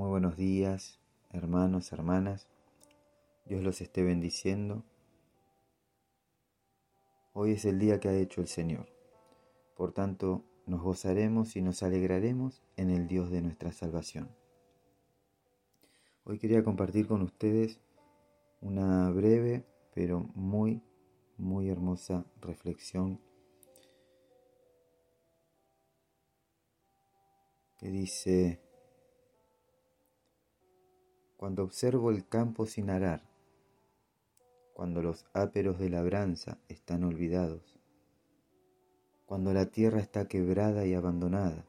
Muy buenos días, hermanos, hermanas. Dios los esté bendiciendo. Hoy es el día que ha hecho el Señor. Por tanto, nos gozaremos y nos alegraremos en el Dios de nuestra salvación. Hoy quería compartir con ustedes una breve pero muy, muy hermosa reflexión que dice, cuando observo el campo sin arar, cuando los áperos de labranza están olvidados, cuando la tierra está quebrada y abandonada,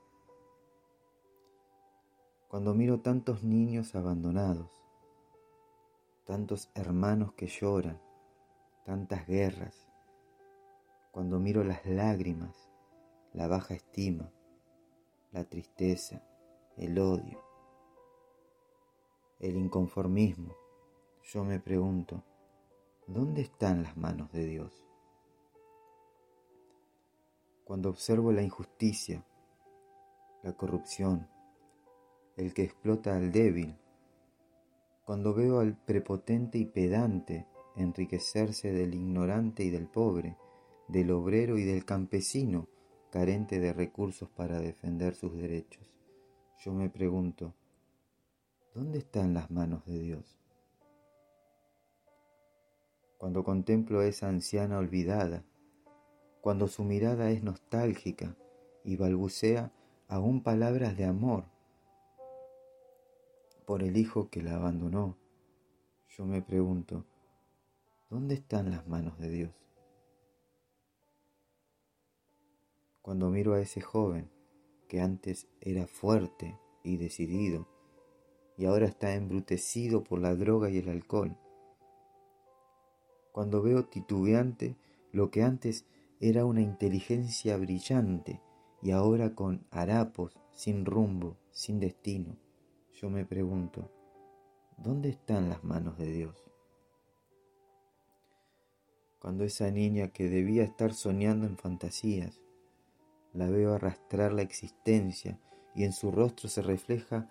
cuando miro tantos niños abandonados, tantos hermanos que lloran, tantas guerras, cuando miro las lágrimas, la baja estima, la tristeza, el odio, el inconformismo, yo me pregunto, ¿dónde están las manos de Dios? Cuando observo la injusticia, la corrupción, el que explota al débil, cuando veo al prepotente y pedante enriquecerse del ignorante y del pobre, del obrero y del campesino carente de recursos para defender sus derechos, yo me pregunto, ¿dónde están las manos de Dios? Cuando contemplo a esa anciana olvidada, cuando su mirada es nostálgica y balbucea aún palabras de amor por el hijo que la abandonó, yo me pregunto, ¿dónde están las manos de Dios? Cuando miro a ese joven que antes era fuerte y decidido y ahora está embrutecido por la droga y el alcohol, cuando veo titubeante lo que antes era una inteligencia brillante y ahora con harapos, sin rumbo, sin destino, yo me pregunto, ¿dónde están las manos de Dios? Cuando esa niña que debía estar soñando en fantasías, la veo arrastrar la existencia y en su rostro se refleja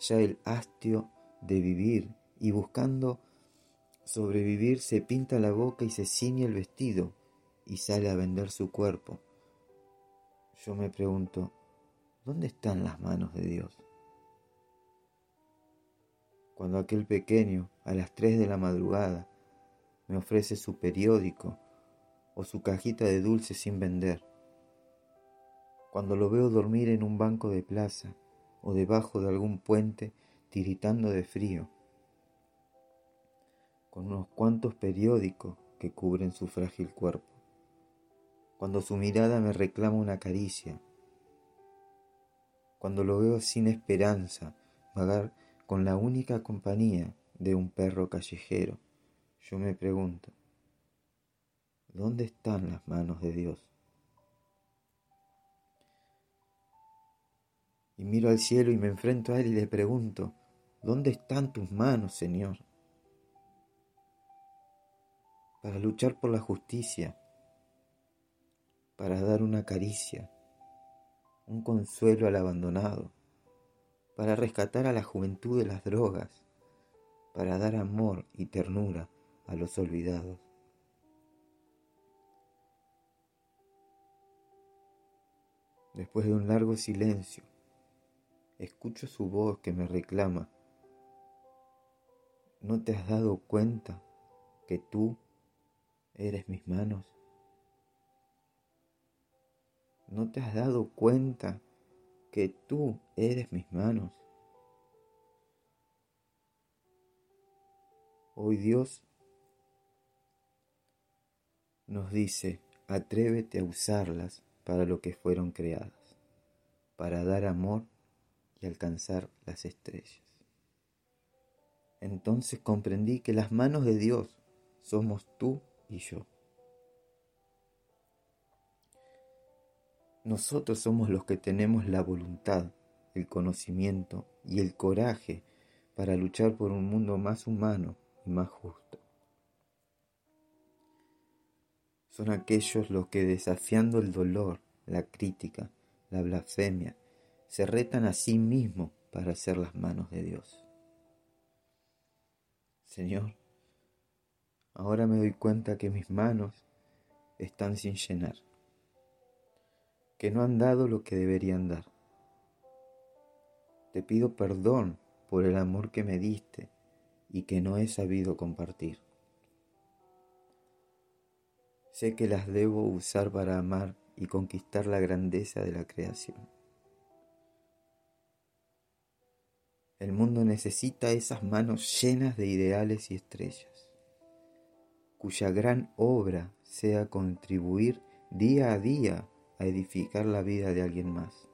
ya el hastio de vivir y buscando sobrevivir se pinta la boca y se ciñe el vestido y sale a vender su cuerpo. Yo me pregunto, ¿dónde están las manos de Dios? cuando aquel pequeño, a las tres de la madrugada, me ofrece su periódico o su cajita de dulces sin vender, cuando lo veo dormir en un banco de plaza o debajo de algún puente tiritando de frío, con unos cuantos periódicos que cubren su frágil cuerpo, cuando su mirada me reclama una caricia, cuando lo veo sin esperanza vagar con la única compañía de un perro callejero, yo me pregunto, ¿dónde están las manos de Dios? Y miro al cielo y me enfrento a Él y le pregunto, ¿dónde están tus manos, Señor? Para luchar por la justicia, para dar una caricia, un consuelo al abandonado, para rescatar a la juventud de las drogas, para dar amor y ternura a los olvidados. Después de un largo silencio, escucho su voz que me reclama. ¿No te has dado cuenta que tú eres mis manos? ¿No te has dado cuenta que tú eres mis manos. Hoy Dios nos dice, atrévete a usarlas para lo que fueron creadas, para dar amor y alcanzar las estrellas. Entonces comprendí que las manos de Dios somos tú y yo. Nosotros somos los que tenemos la voluntad, el conocimiento y el coraje para luchar por un mundo más humano y más justo. Son aquellos los que desafiando el dolor, la crítica, la blasfemia, se retan a sí mismos para ser las manos de Dios. Señor, ahora me doy cuenta que mis manos están sin llenar, que no han dado lo que deberían dar. Te pido perdón por el amor que me diste y que no he sabido compartir. Sé que las debo usar para amar y conquistar la grandeza de la creación. El mundo necesita esas manos llenas de ideales y estrellas, cuya gran obra sea contribuir día a día a edificar la vida de alguien más.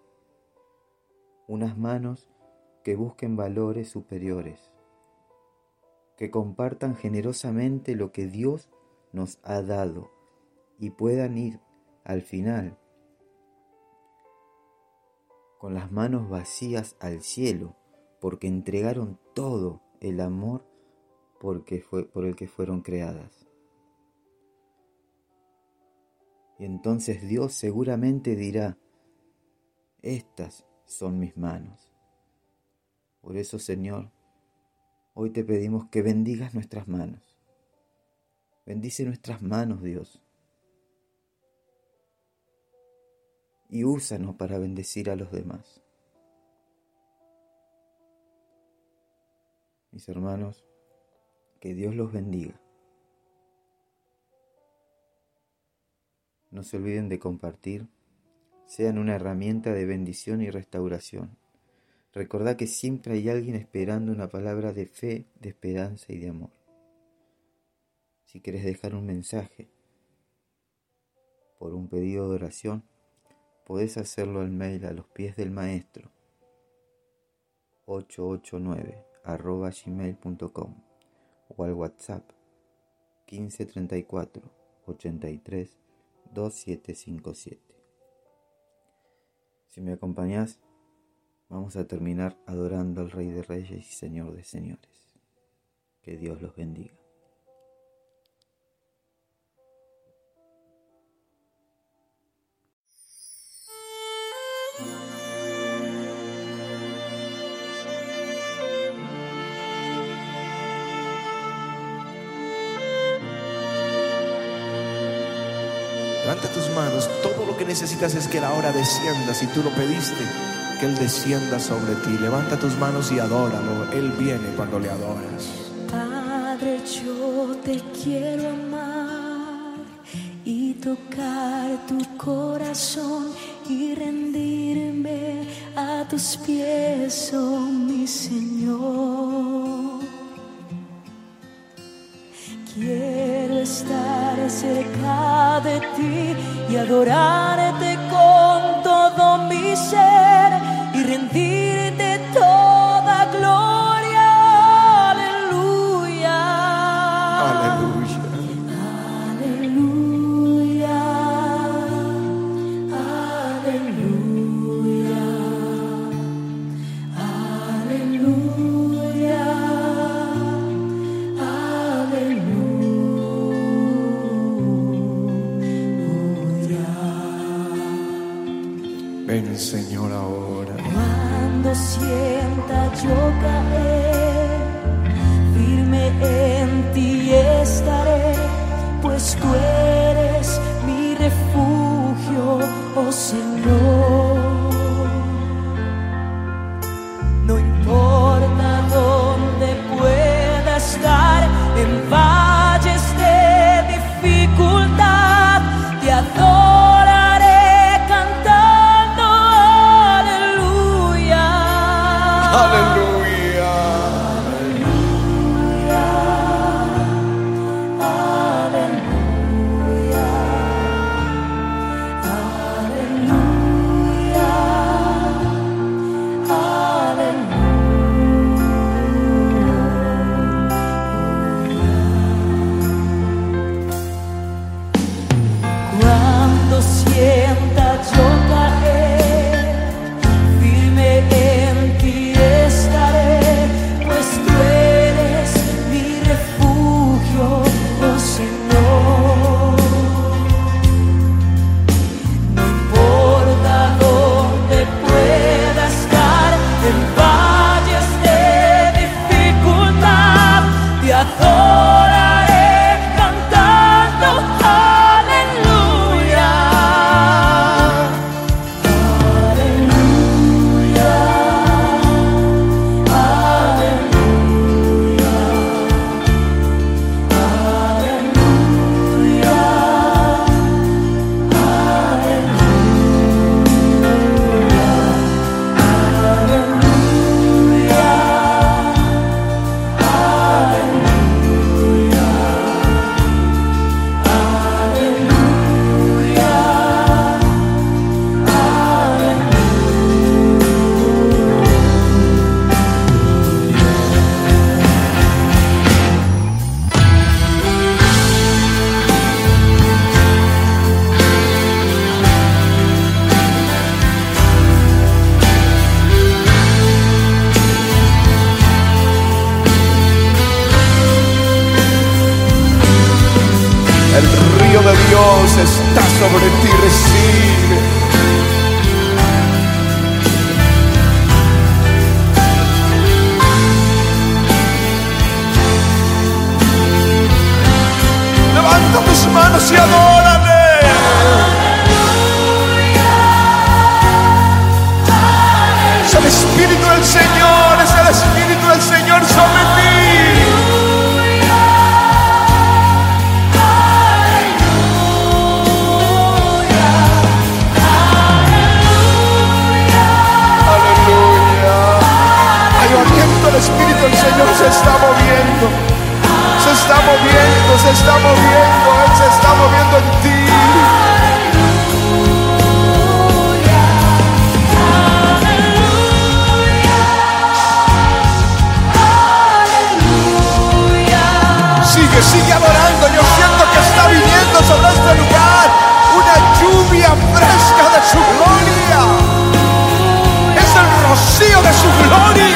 Unas manos que busquen valores superiores, que compartan generosamente lo que Dios nos ha dado y puedan ir al final con las manos vacías al cielo porque entregaron todo el amor porque fue, por el que fueron creadas. Y entonces Dios seguramente dirá, estas son mis manos. Por eso, Señor, hoy te pedimos que bendigas nuestras manos. Bendice nuestras manos, Dios. Y úsanos para bendecir a los demás. Mis hermanos, que Dios los bendiga. No se olviden de compartir, sean una herramienta de bendición y restauración. Recordad que siempre hay alguien esperando una palabra de fe, de esperanza y de amor. Si quieres dejar un mensaje por un pedido de oración, podés hacerlo al mail a los pies del maestro 889 arroba gmail.com o al WhatsApp 1534 83 2757. Si me acompañás, vamos a terminar adorando al Rey de Reyes y Señor de Señores. Que Dios los bendiga. Levanta tus manos. Todo lo que necesitas es que la hora descienda. Si tú lo pediste, que Él descienda sobre ti. Levanta tus manos y adóralo. Él viene cuando le adoras. Padre, yo te quiero amar y tocar tu corazón y rendirme a tus pies, oh mi Señor. Quiero estar cerca de ti y adorarte Cuando sienta yo caer, firme en ti estaré, pues tú eres mi refugio, oh Señor. se está moviendo, Él se está moviendo en ti. Aleluya, aleluya, aleluya. Sigue, sigue adorando. Yo siento que está viniendo sobre este lugar una lluvia fresca de su gloria. Es el rocío de su gloria.